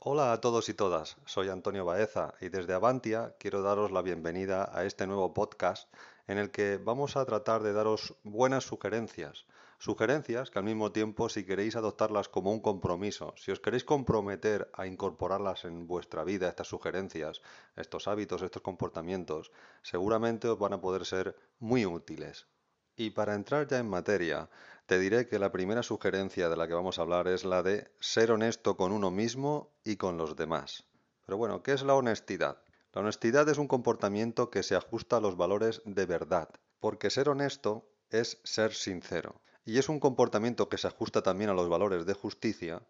Hola a todos y todas, soy Antonio Baeza y desde Avantia quiero daros la bienvenida a este nuevo podcast en el que vamos a tratar de daros buenas sugerencias. Sugerencias que al mismo tiempo si queréis adoptarlas como un compromiso, si os queréis comprometer a incorporarlas en vuestra vida, estas sugerencias, estos hábitos, estos comportamientos, seguramente os van a poder ser muy útiles. Y para entrar ya en materia, te diré que la primera sugerencia de la que vamos a hablar es la de ser honesto con uno mismo y con los demás. Pero bueno, ¿qué es la honestidad? La honestidad es un comportamiento que se ajusta a los valores de verdad, porque ser honesto es ser sincero. Y es un comportamiento que se ajusta también a los valores de justicia,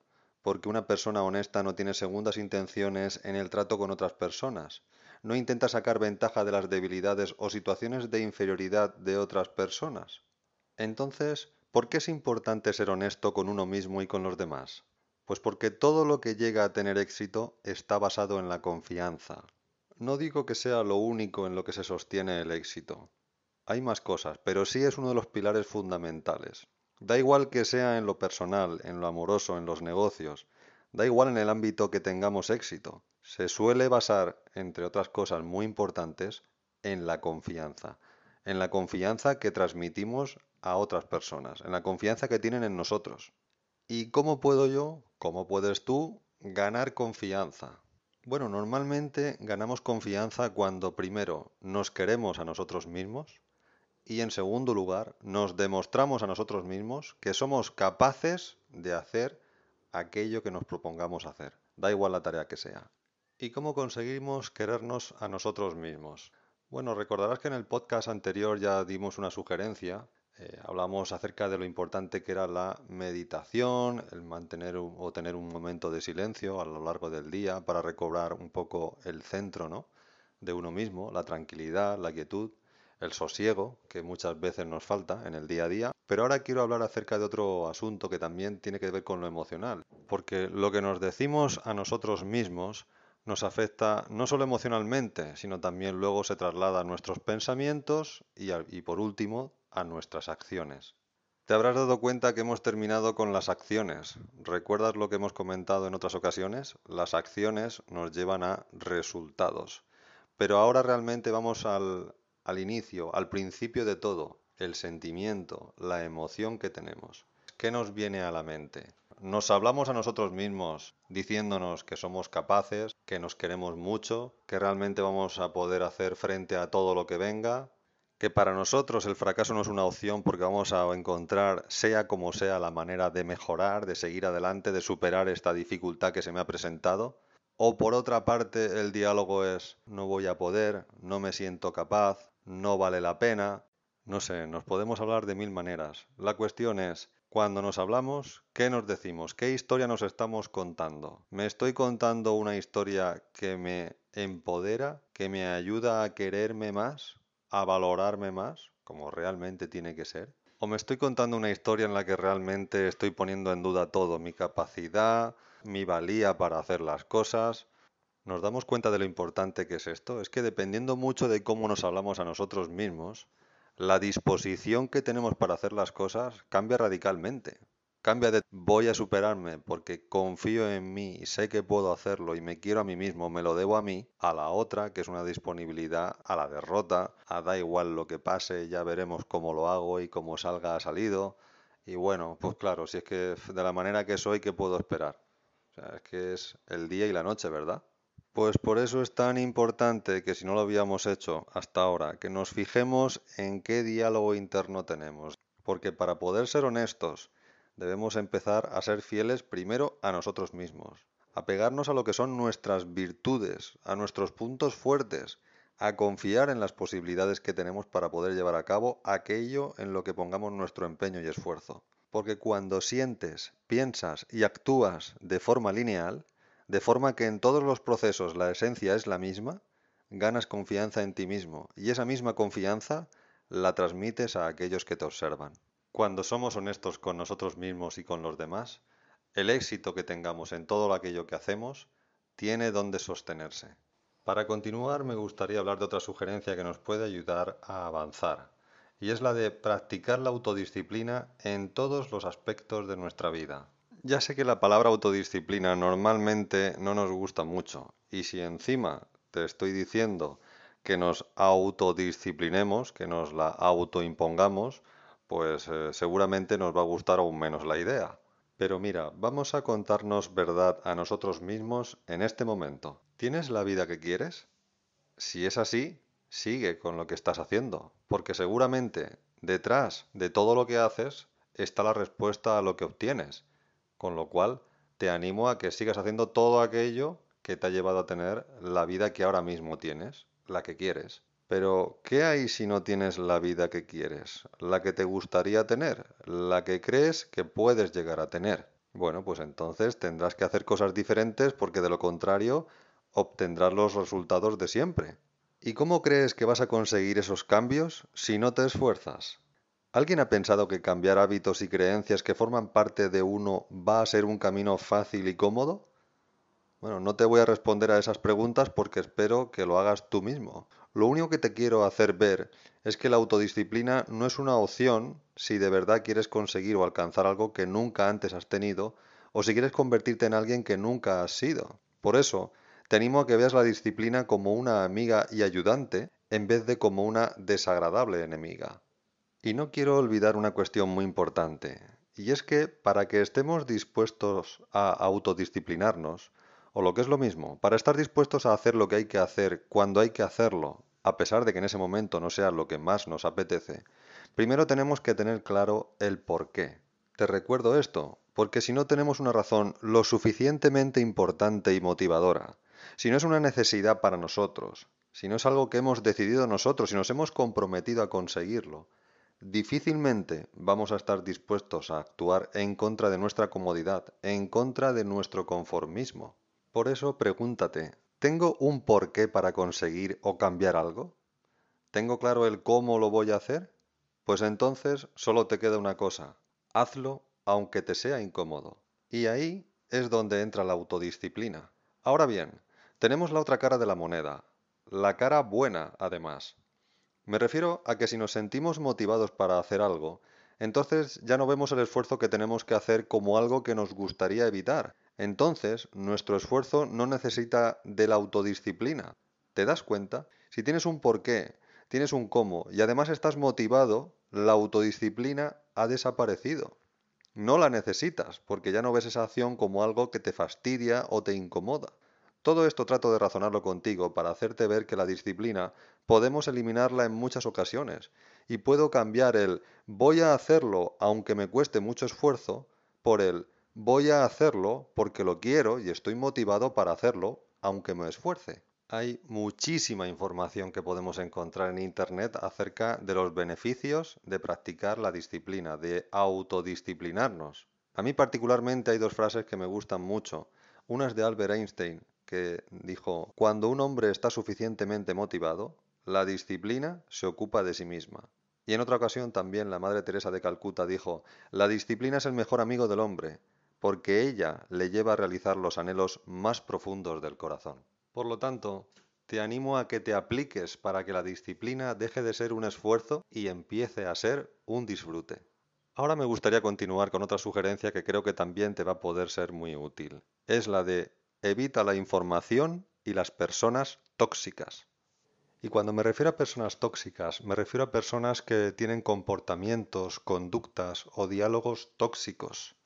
porque una persona honesta no tiene segundas intenciones en el trato con otras personas, no intenta sacar ventaja de las debilidades o situaciones de inferioridad de otras personas. Entonces, ¿por qué es importante ser honesto con uno mismo y con los demás? Pues porque todo lo que llega a tener éxito está basado en la confianza. No digo que sea lo único en lo que se sostiene el éxito. Hay más cosas, pero sí es uno de los pilares fundamentales. Da igual que sea en lo personal, en lo amoroso, en los negocios, da igual en el ámbito que tengamos éxito se suele basar, entre otras cosas muy importantes, en la confianza. En la confianza que transmitimos a otras personas, en la confianza que tienen en nosotros. ¿Y cómo puedo yo, cómo puedes tú, ganar confianza? Bueno, normalmente ganamos confianza cuando primero nos queremos a nosotros mismos y en segundo lugar nos demostramos a nosotros mismos que somos capaces de hacer aquello que nos propongamos hacer. Da igual la tarea que sea. ¿Y cómo conseguimos querernos a nosotros mismos? Bueno, recordarás que en el podcast anterior ya dimos una sugerencia. Eh, hablamos acerca de lo importante que era la meditación, el mantener o tener un momento de silencio a lo largo del día para recobrar un poco el centro ¿no? de uno mismo, la tranquilidad, la quietud, el sosiego, que muchas veces nos falta en el día a día. Pero ahora quiero hablar acerca de otro asunto que también tiene que ver con lo emocional, porque lo que nos decimos a nosotros mismos nos afecta no solo emocionalmente, sino también luego se traslada a nuestros pensamientos y, y, por último a nuestras acciones. Te habrás dado cuenta que hemos terminado con las acciones. ¿Recuerdas lo que hemos comentado en otras ocasiones? Las acciones nos llevan a resultados. Pero ahora realmente vamos al, inicio, al principio de todo, el sentimiento, la emoción que tenemos. ¿Qué nos viene a la mente? nos hablamos a nosotros mismos diciéndonos que somos capaces, que nos queremos mucho, que realmente vamos a poder hacer frente a todo lo que venga, que para nosotros el fracaso no es una opción porque vamos a encontrar, sea como sea, la manera de mejorar, de seguir adelante, de superar esta dificultad que se me ha presentado. O por otra parte el diálogo es no voy a poder, no me siento capaz, no vale la pena. No sé, nos podemos hablar de mil maneras. La cuestión es, cuando nos hablamos, ¿qué nos decimos? ¿Qué historia nos estamos contando? ¿Me estoy contando una historia que me empodera, que me ayuda a quererme más, a valorarme más, como realmente tiene que ser? ¿O me estoy contando una historia en la que realmente estoy poniendo en duda todo, mi capacidad, mi valía para hacer las cosas? ¿Nos damos cuenta de lo importante que es esto? Es que dependiendo mucho de cómo nos hablamos a nosotros mismos, la disposición que tenemos para hacer las cosas cambia radicalmente. Cambia de voy a superarme porque confío en mí y sé que puedo hacerlo y me quiero a mí mismo, me lo debo a mí, a la otra que es una disponibilidad a la derrota, a da igual lo que pase, ya veremos cómo lo hago y cómo salga ha salido. Y bueno, pues claro, si es que de la manera que soy, ¿qué puedo esperar? O sea, es que es el día y la noche, ¿verdad? Pues por eso es tan importante que si no lo habíamos hecho hasta ahora, que nos fijemos en qué diálogo interno tenemos. Porque para poder ser honestos, debemos empezar a ser fieles primero a nosotros mismos, a pegarnos a lo que son nuestras virtudes, a nuestros puntos fuertes, a confiar en las posibilidades que tenemos para poder llevar a cabo aquello en lo que pongamos nuestro empeño y esfuerzo. Porque cuando sientes, piensas y actúas de forma lineal, de forma que en todos los procesos la esencia es la misma, ganas confianza en ti mismo y esa misma confianza la transmites a aquellos que te observan. Cuando somos honestos con nosotros mismos y con los demás, el éxito que tengamos en todo aquello que hacemos tiene donde sostenerse. Para continuar me gustaría hablar de otra sugerencia que nos puede ayudar a avanzar, y es la de practicar la autodisciplina en todos los aspectos de nuestra vida. Ya sé que la palabra autodisciplina normalmente no nos gusta mucho y si encima te estoy diciendo que nos autodisciplinemos, que nos la autoimpongamos, pues eh, seguramente nos va a gustar aún menos la idea. Pero mira, vamos a contarnos verdad a nosotros mismos en este momento. ¿Tienes la vida que quieres? Si es así, sigue con lo que estás haciendo, porque seguramente detrás de todo lo que haces está la respuesta a lo que obtienes, con lo cual te animo a que sigas haciendo todo aquello que te ha llevado a tener la vida que ahora mismo tienes, la que quieres. Pero, ¿qué hay si no tienes la vida que quieres? La que te gustaría tener, la que crees que puedes llegar a tener. Bueno, pues entonces tendrás que hacer cosas diferentes porque de lo contrario obtendrás los resultados de siempre. ¿Y cómo crees que vas a conseguir esos cambios si no te esfuerzas? ¿Alguien ha pensado que cambiar hábitos y creencias que forman parte de uno va a ser un camino fácil y cómodo? Bueno, no te voy a responder a esas preguntas porque espero que lo hagas tú mismo. Lo único que te quiero hacer ver es que la autodisciplina no es una opción si de verdad quieres conseguir o alcanzar algo que nunca antes has tenido o si quieres convertirte en alguien que nunca has sido. Por eso, te animo a que veas la disciplina como una amiga y ayudante en vez de como una desagradable enemiga. Y no quiero olvidar una cuestión muy importante, y es que para que estemos dispuestos a autodisciplinarnos, o lo que es lo mismo, para estar dispuestos a hacer lo que hay que hacer cuando hay que hacerlo, a pesar de que en ese momento no sea lo que más nos apetece, primero tenemos que tener claro el por qué. Te recuerdo esto, porque si no tenemos una razón lo suficientemente importante y motivadora, si no es una necesidad para nosotros, si no es algo que hemos decidido nosotros y nos hemos comprometido a conseguirlo, difícilmente vamos a estar dispuestos a actuar en contra de nuestra comodidad, en contra de nuestro conformismo. Por eso pregúntate, ¿tengo un porqué para conseguir o cambiar algo? ¿Tengo claro el cómo lo voy a hacer? Pues entonces solo te queda una cosa, hazlo aunque te sea incómodo. Y ahí es donde entra la autodisciplina. Ahora bien, tenemos la otra cara de la moneda, la cara buena además. Me refiero a que si nos sentimos motivados para hacer algo, entonces ya no vemos el esfuerzo que tenemos que hacer como algo que nos gustaría evitar, entonces, nuestro esfuerzo no necesita de la autodisciplina. ¿Te das cuenta? Si tienes un porqué, tienes un cómo y además estás motivado, la autodisciplina ha desaparecido. No la necesitas porque ya no ves esa acción como algo que te fastidia o te incomoda. Todo esto trato de razonarlo contigo para hacerte ver que la disciplina podemos eliminarla en muchas ocasiones y puedo cambiar el voy a hacerlo aunque me cueste mucho esfuerzo por el Voy a hacerlo porque lo quiero y estoy motivado para hacerlo, aunque me esfuerce. Hay muchísima información que podemos encontrar en Internet acerca de los beneficios de practicar la disciplina, de autodisciplinarnos. A mí particularmente hay dos frases que me gustan mucho. Una es de Albert Einstein, que dijo, cuando un hombre está suficientemente motivado, la disciplina se ocupa de sí misma. Y en otra ocasión también la Madre Teresa de Calcuta dijo, la disciplina es el mejor amigo del hombre, porque ella le lleva a realizar los anhelos más profundos del corazón. Por lo tanto, te animo a que te apliques para que la disciplina deje de ser un esfuerzo y empiece a ser un disfrute. Ahora me gustaría continuar con otra sugerencia que creo que también te va a poder ser muy útil. Es la de evita la información y las personas tóxicas. Y cuando me refiero a personas tóxicas, me refiero a personas que tienen comportamientos, conductas o diálogos tóxicos,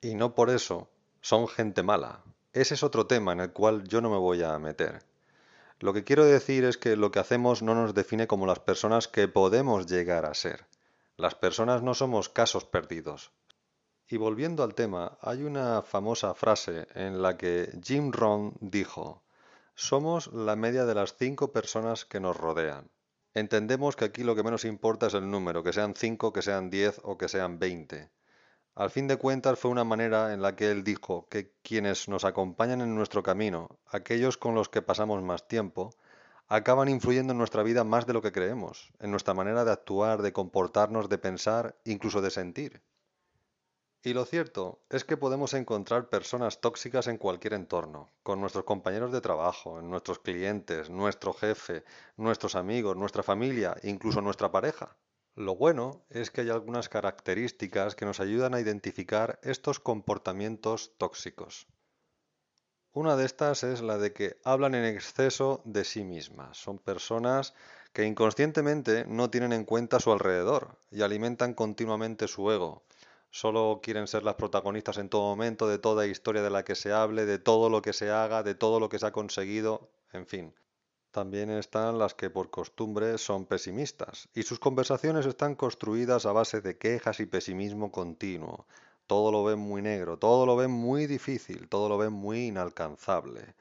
y no por eso son gente mala. Ese es otro tema en el cual yo no me voy a meter. Lo que quiero decir es que lo que hacemos no nos define como las personas que podemos llegar a ser. Las personas no somos casos perdidos. Y volviendo al tema, hay una famosa frase en la que Jim Rohn dijo, somos la media de las cinco personas que nos rodean. Entendemos que aquí lo que menos importa es el número, que sean cinco, que sean diez o que sean veinte. Al fin de cuentas fue una manera en la que él dijo que quienes nos acompañan en nuestro camino, aquellos con los que pasamos más tiempo, acaban influyendo en nuestra vida más de lo que creemos, en nuestra manera de actuar, de comportarnos, de pensar, incluso de sentir. Y lo cierto es que podemos encontrar personas tóxicas en cualquier entorno, con nuestros compañeros de trabajo, en nuestros clientes, nuestro jefe, nuestros amigos, nuestra familia, incluso nuestra pareja. Lo bueno es que hay algunas características que nos ayudan a identificar estos comportamientos tóxicos. Una de estas es la de que hablan en exceso de sí mismas. Son personas que inconscientemente no tienen en cuenta su alrededor y alimentan continuamente su ego. Solo quieren ser las protagonistas en todo momento de toda historia de la que se hable, de todo lo que se haga, de todo lo que se ha conseguido, en fin. También están las que por costumbre son pesimistas y sus conversaciones están construidas a base de quejas y pesimismo continuo. Todo lo ven muy negro, todo lo ven muy difícil, todo lo ven muy inalcanzable.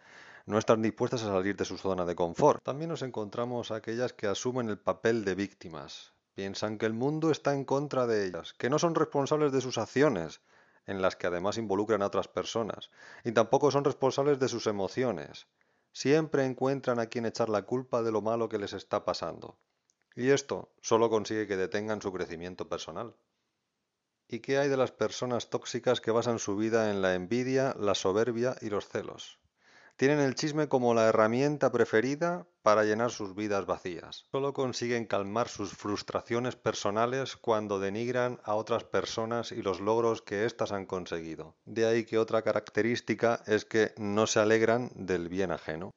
No están dispuestas a salir de su zona de confort. También nos encontramos aquellas que asumen el papel de víctimas. Piensan que el mundo está en contra de ellas, que no son responsables de sus acciones, en las que además involucran a otras personas, y tampoco son responsables de sus emociones. Siempre encuentran a quien echar la culpa de lo malo que les está pasando. Y esto solo consigue que detengan su crecimiento personal. ¿Y qué hay de las personas tóxicas que basan su vida en la envidia, la soberbia y los celos? Tienen el chisme como la herramienta preferida para llenar sus vidas vacías. Solo consiguen calmar sus frustraciones personales cuando denigran a otras personas y los logros que éstas han conseguido. De ahí que otra característica es que no se alegran del bien ajeno.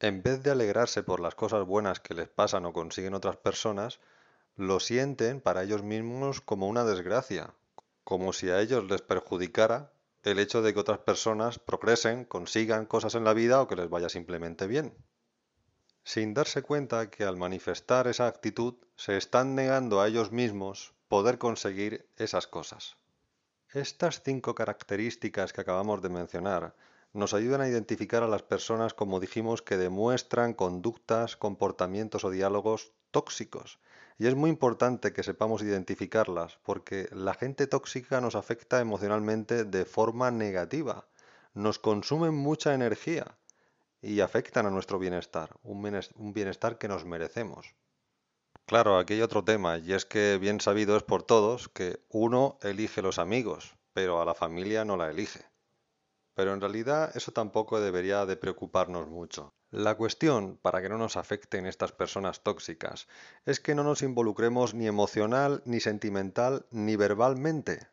En vez de alegrarse por las cosas buenas que les pasan o consiguen otras personas, lo sienten para ellos mismos como una desgracia, como si a ellos les perjudicara el hecho de que otras personas progresen, consigan cosas en la vida o que les vaya simplemente bien. Sin darse cuenta que al manifestar esa actitud se están negando a ellos mismos poder conseguir esas cosas. Estas cinco características que acabamos de mencionar nos ayudan a identificar a las personas, como dijimos, que demuestran conductas, comportamientos o diálogos tóxicos. Y es muy importante que sepamos identificarlas, porque la gente tóxica nos afecta emocionalmente de forma negativa, nos consumen mucha energía y afectan a nuestro bienestar, un bienestar que nos merecemos. Claro, aquí hay otro tema, y es que bien sabido es por todos que uno elige los amigos, pero a la familia no la elige. Pero en realidad eso tampoco debería de preocuparnos mucho. La cuestión, para que no nos afecten estas personas tóxicas, es que no nos involucremos ni emocional, ni sentimental, ni verbalmente.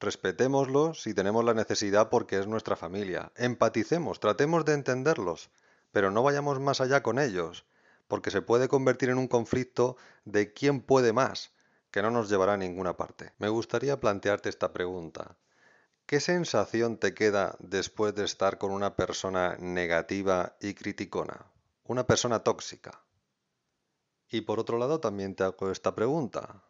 Respetémoslos si tenemos la necesidad porque es nuestra familia. Empaticemos, tratemos de entenderlos, pero no vayamos más allá con ellos, porque se puede convertir en un conflicto de quién puede más, que no nos llevará a ninguna parte. Me gustaría plantearte esta pregunta. ¿Qué sensación te queda después de estar con una persona negativa y criticona? Una persona tóxica. Y por otro lado también te hago esta pregunta.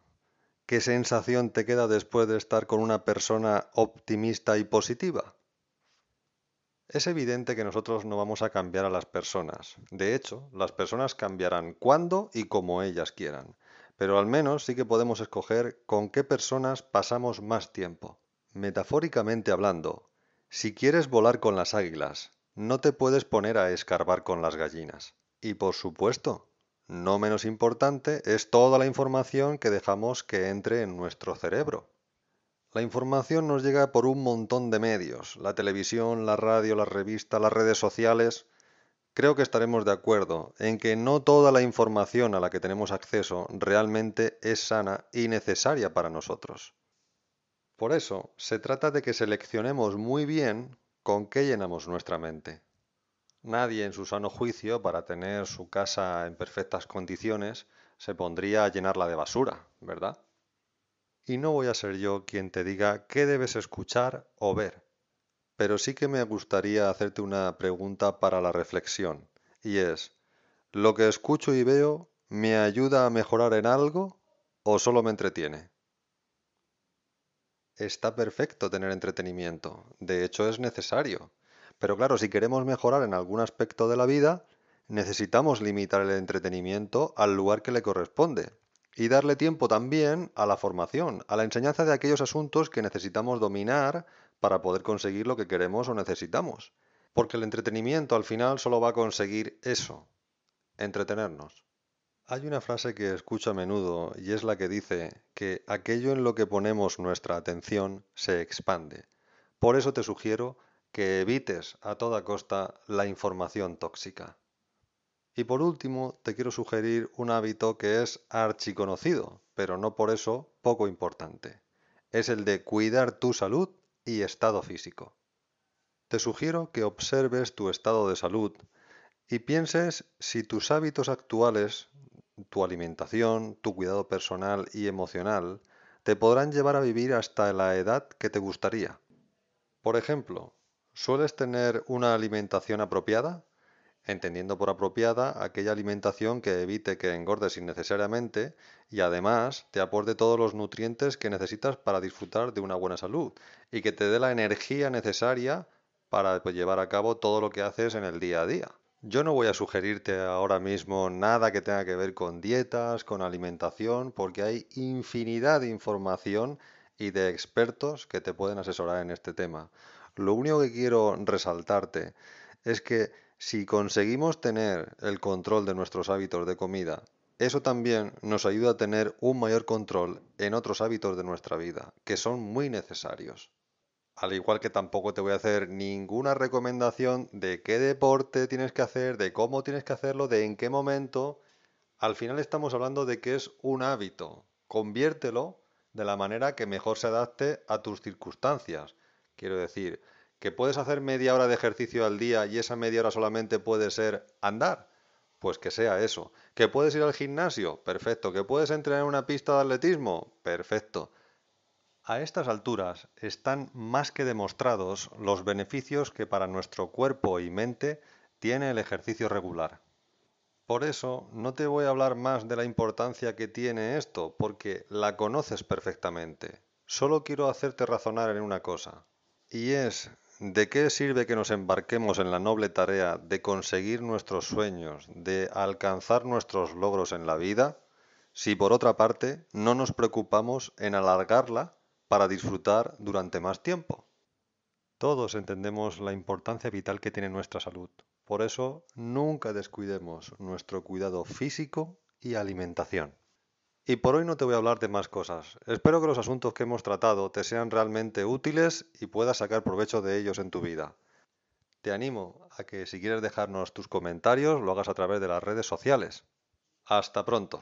¿Qué sensación te queda después de estar con una persona optimista y positiva? Es evidente que nosotros no vamos a cambiar a las personas. De hecho, las personas cambiarán cuando y como ellas quieran. Pero al menos sí que podemos escoger con qué personas pasamos más tiempo. Metafóricamente hablando, si quieres volar con las águilas, no te puedes poner a escarbar con las gallinas. Y por supuesto, no menos importante es toda la información que dejamos que entre en nuestro cerebro. La información nos llega por un montón de medios, la televisión, la radio, la revista, las redes sociales. Creo que estaremos de acuerdo en que no toda la información a la que tenemos acceso realmente es sana y necesaria para nosotros. Por eso, se trata de que seleccionemos muy bien con qué llenamos nuestra mente. Nadie en su sano juicio, para tener su casa en perfectas condiciones, se pondría a llenarla de basura, ¿verdad? Y no voy a ser yo quien te diga qué debes escuchar o ver, pero sí que me gustaría hacerte una pregunta para la reflexión, y es, ¿lo que escucho y veo me ayuda a mejorar en algo o solo me entretiene? Está perfecto tener entretenimiento, de hecho es necesario. Pero claro, si queremos mejorar en algún aspecto de la vida, necesitamos limitar el entretenimiento al lugar que le corresponde y darle tiempo también a la formación, a la enseñanza de aquellos asuntos que necesitamos dominar para poder conseguir lo que queremos o necesitamos. Porque el entretenimiento al final solo va a conseguir eso, entretenernos. Hay una frase que escucho a menudo y es la que dice que aquello en lo que ponemos nuestra atención se expande. Por eso te sugiero que evites a toda costa la información tóxica. Y por último, te quiero sugerir un hábito que es archiconocido, pero no por eso poco importante. Es el de cuidar tu salud y estado físico. Te sugiero que observes tu estado de salud y pienses si tus hábitos actuales, tu alimentación, tu cuidado personal y emocional, te podrán llevar a vivir hasta la edad que te gustaría. Por ejemplo, ¿sueles tener una alimentación apropiada? entendiendo por apropiada aquella alimentación que evite que engordes innecesariamente y además te aporte todos los nutrientes que necesitas para disfrutar de una buena salud y que te dé la energía necesaria para pues, llevar a cabo todo lo que haces en el día a día. Yo no voy a sugerirte ahora mismo nada que tenga que ver con dietas, con alimentación, porque hay infinidad de información y de expertos que te pueden asesorar en este tema. Lo único que quiero resaltarte es que si conseguimos tener el control de nuestros hábitos de comida, eso también nos ayuda a tener un mayor control en otros hábitos de nuestra vida, que son muy necesarios. Al igual que tampoco te voy a hacer ninguna recomendación de qué deporte tienes que hacer, de cómo tienes que hacerlo, de en qué momento. Al final estamos hablando de que es un hábito. Conviértelo de la manera que mejor se adapte a tus circunstancias. Quiero decir, que puedes hacer media hora de ejercicio al día y esa media hora solamente puede ser andar. Pues que sea eso. ¿Que puedes ir al gimnasio? Perfecto. ¿Que puedes entrenar en una pista de atletismo? Perfecto. A estas alturas están más que demostrados los beneficios que para nuestro cuerpo y mente tiene el ejercicio regular. Por eso no te voy a hablar más de la importancia que tiene esto, porque la conoces perfectamente. Solo quiero hacerte razonar en una cosa, y es ¿de qué sirve que nos embarquemos en la noble tarea de conseguir nuestros sueños, de alcanzar nuestros logros en la vida, si por otra parte no nos preocupamos en alargarla para disfrutar durante más tiempo. Todos entendemos la importancia vital que tiene nuestra salud. Por eso, nunca descuidemos nuestro cuidado físico y alimentación. Y por hoy no te voy a hablar de más cosas. Espero que los asuntos que hemos tratado te sean realmente útiles y puedas sacar provecho de ellos en tu vida. Te animo a que si quieres dejarnos tus comentarios lo hagas a través de las redes sociales. Hasta pronto.